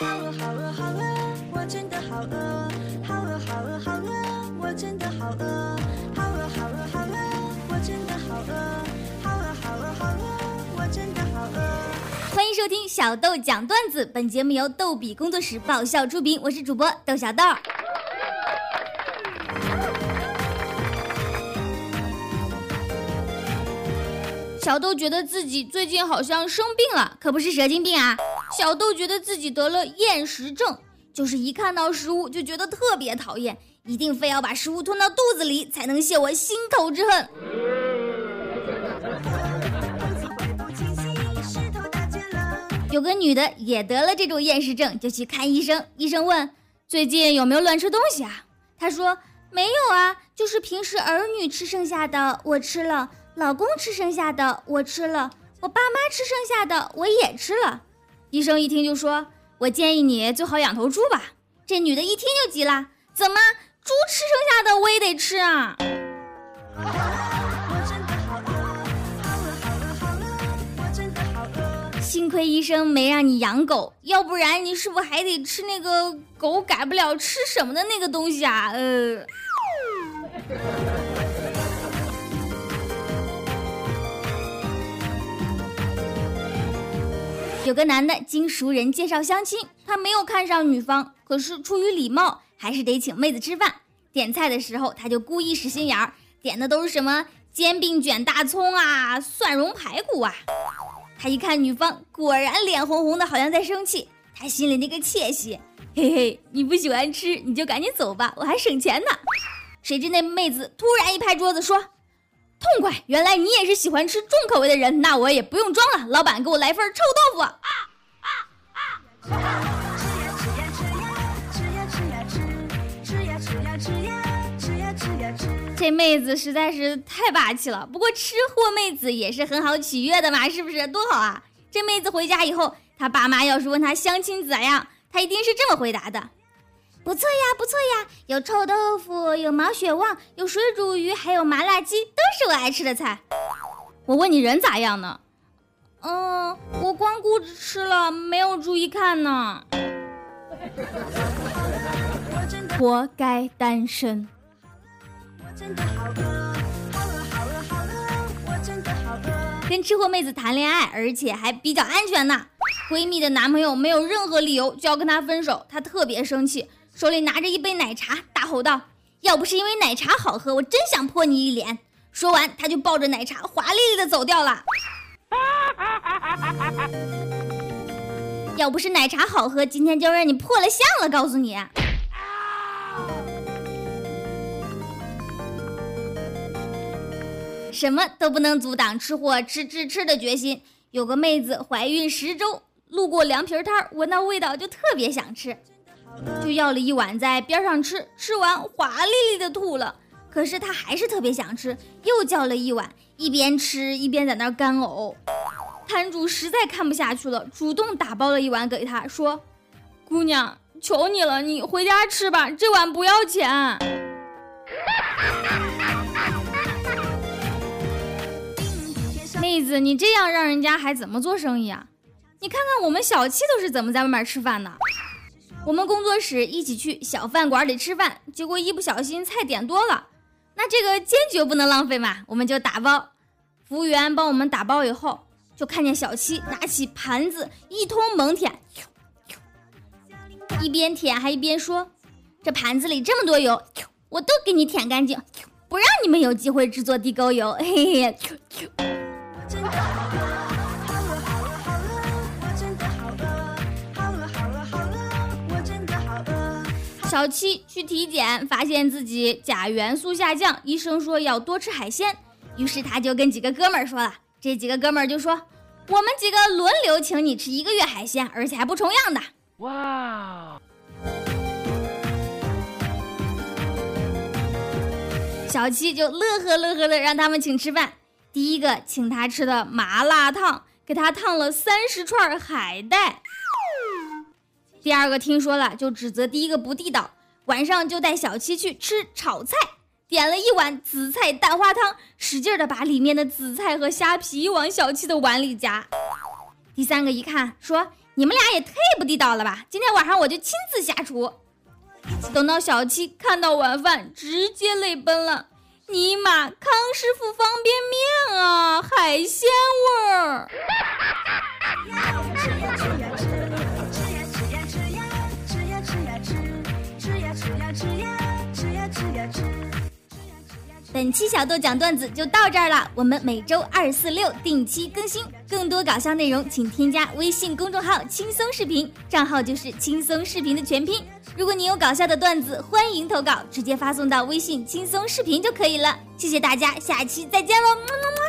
好饿好饿好饿，我真的好饿。好饿好饿好饿，我真的好饿。好饿好饿好饿，我真的好饿。好饿好饿好饿，我真的好饿。欢迎收听小豆讲段子，本节目由逗比工作室爆笑出品，我是主播豆小豆。小豆觉得自己最近好像生病了，可不是蛇精病啊。小豆觉得自己得了厌食症，就是一看到食物就觉得特别讨厌，一定非要把食物吞到肚子里才能泄我心头之恨。有个女的也得了这种厌食症，就去看医生。医生问：“最近有没有乱吃东西啊？”她说：“没有啊，就是平时儿女吃剩下的我吃了，老公吃剩下的我吃了，我爸妈吃剩下的我也吃了。”医生一听就说：“我建议你最好养头猪吧。”这女的一听就急了：“怎么猪吃剩下的我也得吃啊？”，幸亏医生没让你养狗，要不然你是不是还得吃那个狗改不了吃什么的那个东西啊？呃，有个男的经熟人介绍相亲，他没有看上女方，可是出于礼貌，还是得请妹子吃饭。点菜的时候，他就故意使心眼儿，点的都是什么煎饼卷大葱啊、蒜蓉排骨啊。他一看女方果然脸红红的，好像在生气，他心里那个窃喜，嘿嘿，你不喜欢吃你就赶紧走吧，我还省钱呢。谁知那妹子突然一拍桌子说：“痛快！原来你也是喜欢吃重口味的人，那我也不用装了，老板给我来份臭豆腐。”吃呀吃呀吃呀，吃呀吃呀吃，吃呀吃呀吃呀，吃呀吃呀吃。这妹子实在是太霸气了，不过吃货妹子也是很好取悦的嘛，是不是？多好啊！这妹子回家以后，她爸妈要是问她相亲咋样，她一定是这么回答的：不错呀，不错呀，有臭豆腐，有毛血旺，有水煮鱼，还有麻辣鸡，都是我爱吃的菜。我问你人咋样呢？嗯，我光顾着吃了，没有注意看呢。活该单身。跟吃货妹子谈恋爱，而且还比较安全呢。闺蜜的男朋友没有任何理由就要跟她分手，她特别生气，手里拿着一杯奶茶，大吼道：“要不是因为奶茶好喝，我真想泼你一脸！”说完，他就抱着奶茶华丽丽的走掉了。要不是奶茶好喝，今天就让你破了相了！告诉你。什么都不能阻挡吃货吃吃吃的决心。有个妹子怀孕十周，路过凉皮摊儿，闻到味道就特别想吃，就要了一碗在边上吃。吃完华丽丽的吐了，可是他还是特别想吃，又叫了一碗，一边吃一边在那儿干呕。摊主实在看不下去了，主动打包了一碗给他，说：“姑娘，求你了，你回家吃吧，这碗不要钱。”妹子，你这样让人家还怎么做生意啊？你看看我们小七都是怎么在外面吃饭的。我们工作室一起去小饭馆里吃饭，结果一不小心菜点多了，那这个坚决不能浪费嘛，我们就打包。服务员帮我们打包以后，就看见小七拿起盘子一通猛舔，一边舔还一边说：“这盘子里这么多油，我都给你舔干净，不让你们有机会制作地沟油。”嘿嘿。小七去体检，发现自己钾元素下降，医生说要多吃海鲜，于是他就跟几个哥们儿说了，这几个哥们儿就说，我们几个轮流请你吃一个月海鲜，而且还不重样的。哇！小七就乐呵乐呵的让他们请吃饭。第一个请他吃的麻辣烫，给他烫了三十串海带。第二个听说了，就指责第一个不地道，晚上就带小七去吃炒菜，点了一碗紫菜蛋花汤，使劲的把里面的紫菜和虾皮往小七的碗里夹。第三个一看说：“你们俩也太不地道了吧！今天晚上我就亲自下厨。等到小七看到晚饭，直接泪奔了。尼玛，康师傅方便面啊，海鲜味儿！本期小豆讲段子就到这儿了，我们每周二、四、六定期更新，更多搞笑内容请添加微信公众号“轻松视频”，账号就是“轻松视频”的全拼。如果你有搞笑的段子，欢迎投稿，直接发送到微信“轻松视频”就可以了。谢谢大家，下期再见喽，么么么。